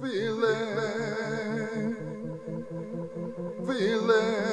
Feeling, feeling.